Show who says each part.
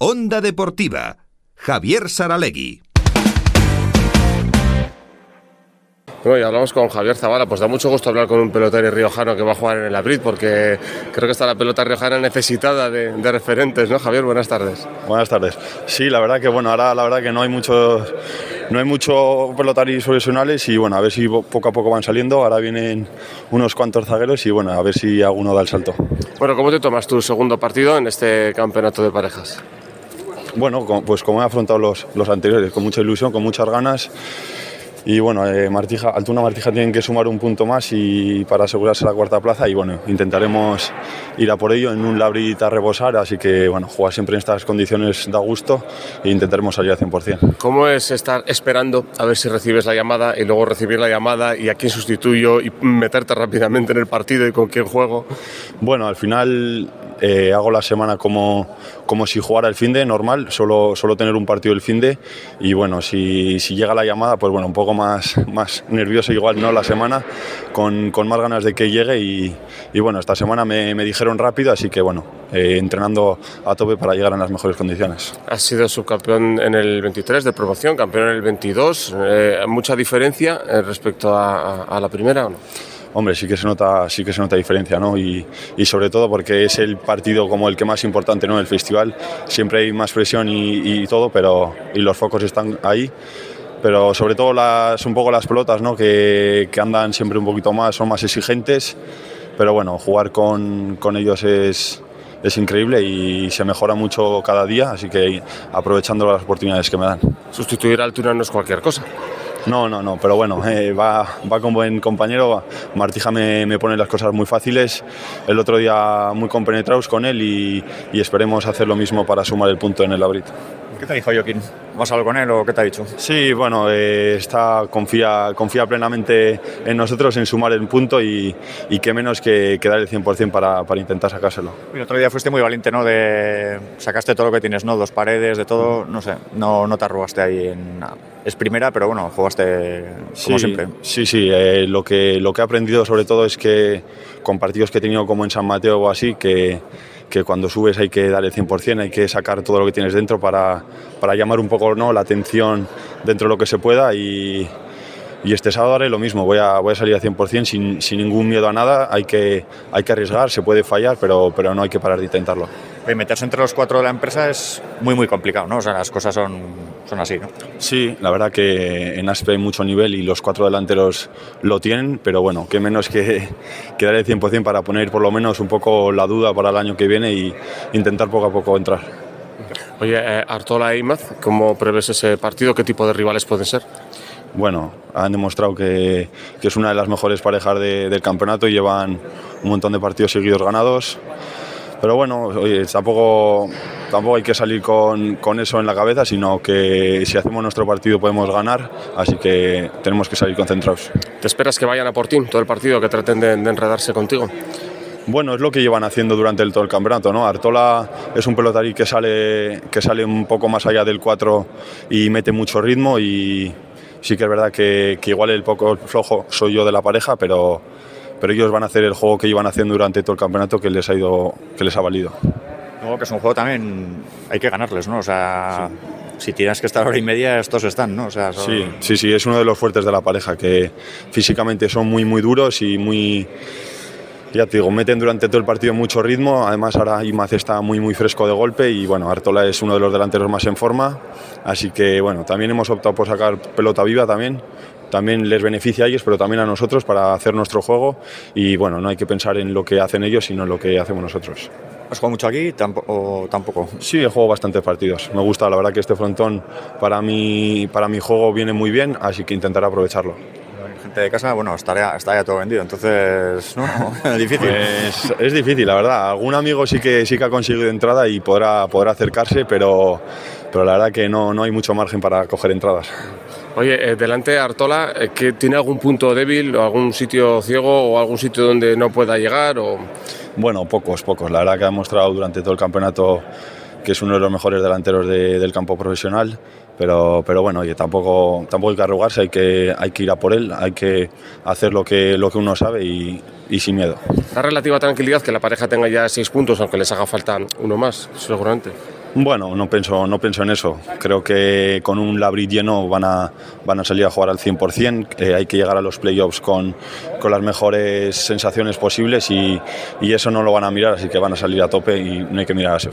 Speaker 1: Onda Deportiva. Javier Saralegui.
Speaker 2: Bueno, y hablamos con Javier Zavala, pues da mucho gusto hablar con un pelotero riojano que va a jugar en el Abrid, porque creo que está la pelota riojana necesitada de, de, referentes, ¿no? Javier, buenas tardes.
Speaker 3: Buenas tardes. Sí, la verdad que bueno, ahora la verdad que no hay muchos no hay mucho pelotaris profesionales y bueno, a ver si poco a poco van saliendo. Ahora vienen unos cuantos zagueros y bueno, a ver si alguno da el salto.
Speaker 2: Bueno, ¿cómo te tomas tu segundo partido en este campeonato de parejas?
Speaker 3: Bueno, pues como he afrontado los, los anteriores, con mucha ilusión, con muchas ganas y bueno, eh, Martija, Altuna Martija tienen que sumar un punto más y para asegurarse la cuarta plaza y bueno, intentaremos ir a por ello en un labrit a rebosar, así que bueno, jugar siempre en estas condiciones da gusto e intentaremos salir al 100%.
Speaker 2: ¿Cómo es estar esperando a ver si recibes la llamada y luego recibir la llamada y a quién sustituyo y meterte rápidamente en el partido y con quién juego?
Speaker 3: Bueno, al final eh, hago la semana como, como si jugara el fin de normal, solo, solo tener un partido el fin de y bueno, si, si llega la llamada, pues bueno, un poco más, más nervioso igual no la semana, con, con más ganas de que llegue y, y bueno, esta semana me, me, dijeron rápido, así que bueno, eh, entrenando a tope para llegar en las mejores condiciones.
Speaker 2: Has sido subcampeón en el 23 de promoción, campeón en el 22, eh, ¿mucha diferencia respecto a, a, la primera o no?
Speaker 3: Hombre, sí que se nota, sí que se nota diferencia, ¿no? Y, y, sobre todo porque es el partido como el que más importante, ¿no? El festival siempre hay más presión y, y todo, pero y los focos están ahí. Pero sobre todo las, un poco las pelotas, ¿no? Que, que andan siempre un poquito más, son más exigentes. Pero bueno, jugar con, con ellos es, es increíble y se mejora mucho cada día, así que aprovechando las oportunidades que me dan.
Speaker 2: Sustituir a altura no es cualquier cosa.
Speaker 3: No, no, no, pero bueno, eh, va, va con buen compañero. Martija me, me, pone las cosas muy fáciles. El otro día muy compenetrados con él y, esperemos hacer lo mismo para sumar el punto en el Labrit.
Speaker 4: ¿Qué te dijo Joaquín? ¿Vas a hablar con él o qué te ha dicho?
Speaker 3: Sí, bueno, eh, está, confía, confía plenamente en nosotros, en sumar el punto y, y qué menos que, que dar el 100% para, para intentar sacárselo.
Speaker 4: El otro día fuiste muy valiente, ¿no? De, sacaste todo lo que tienes, ¿no? Dos paredes, de todo, no sé, no, no te arrugaste ahí en... Es primera, pero bueno, jugaste como
Speaker 3: sí,
Speaker 4: siempre.
Speaker 3: Sí, sí, eh, lo, que, lo que he aprendido sobre todo es que con partidos que he tenido como en San Mateo o así, que que cuando subes hay que dar el 100%, hay que sacar todo lo que tienes dentro para, para llamar un poco ¿no? la atención dentro de lo que se pueda y, este sábado haré lo mismo, voy a, voy a salir al 100% sin, sin ningún miedo a nada, hay que, hay que arriesgar, se puede fallar, pero, pero no hay que parar de intentarlo.
Speaker 4: Meterse entre los cuatro de la empresa es muy, muy complicado, ¿no? O sea, las cosas son, son así, ¿no?
Speaker 3: Sí, la verdad que en ASPE hay mucho nivel y los cuatro delanteros lo tienen, pero bueno, qué menos que, que dar el 100% para poner por lo menos un poco la duda para el año que viene y intentar poco a poco entrar.
Speaker 2: Oye, eh, Artola e Imaz, ¿cómo prevés ese partido? ¿Qué tipo de rivales pueden ser?
Speaker 3: bueno, han demostrado que, que, es una de las mejores parejas de, del campeonato y llevan un montón de partidos seguidos ganados. Pero bueno, oye, tampoco, tampoco hay que salir con, con, eso en la cabeza, sino que si hacemos nuestro partido podemos ganar, así que tenemos que salir concentrados.
Speaker 2: ¿Te esperas que vayan a por ti todo el partido, que traten de, de enredarse contigo?
Speaker 3: Bueno, es lo que llevan haciendo durante el, todo el campeonato, ¿no? Artola es un pelotarí que sale, que sale un poco más allá del 4 y mete mucho ritmo y, sí que es verdad que, que, igual el poco flojo soy yo de la pareja, pero, pero ellos van a hacer el juego que iban haciendo durante todo el campeonato que les ha ido, que les ha valido.
Speaker 4: Luego que es un juego también hay que ganarles, ¿no? O sea, sí. si tienes que estar hora y media, estos están, ¿no? O sea,
Speaker 3: son... sí, sí, sí, es uno de los fuertes de la pareja, que físicamente son muy, muy duros y muy ya te digo, meten durante todo el partido mucho ritmo, además ahora Imaz está muy muy fresco de golpe y bueno, Artola es uno de los delanteros más en forma, así que bueno, también hemos optado por sacar pelota viva también, también les beneficia a ellos, pero también a nosotros para hacer nuestro juego y bueno, no hay que pensar en lo que hacen ellos, sino en lo que hacemos nosotros.
Speaker 4: ¿Has jugado mucho aquí o tampoco?
Speaker 3: Sí, he jugado bastantes partidos. Me gusta, la verdad que este frontón para mí, para mi juego viene muy bien, así que intentaré aprovecharlo
Speaker 4: gente de casa, bueno, estaría, estaría todo vendido, entonces, no, no difícil.
Speaker 3: Pues es difícil, la verdad. Algún amigo sí que, sí que ha conseguido entrada y podrá, podrá acercarse, pero, pero la verdad que no, no hay mucho margen para coger entradas.
Speaker 2: Oye, eh, delante de Artola, eh, ¿que ¿tiene algún punto débil o algún sitio ciego o algún sitio donde no pueda llegar? O...
Speaker 3: Bueno, pocos, pocos. La verdad que ha mostrado durante todo el campeonato que es uno de los mejores delanteros de, del campo profesional pero, pero bueno, oye, tampoco, tampoco hay que arrugarse, hay que, hay que ir a por él, hay que hacer lo que, lo que uno sabe y, y sin miedo.
Speaker 2: La relativa tranquilidad que la pareja tenga ya seis puntos, aunque les haga falta uno más, seguramente.
Speaker 3: Bueno, no pienso, no pienso en eso. Creo que con un Labrit lleno van a, van a salir a jugar al 100%. Eh, hay que llegar a los playoffs con, con las mejores sensaciones posibles y, y eso no lo van a mirar, así que van a salir a tope y no hay que mirar a eso.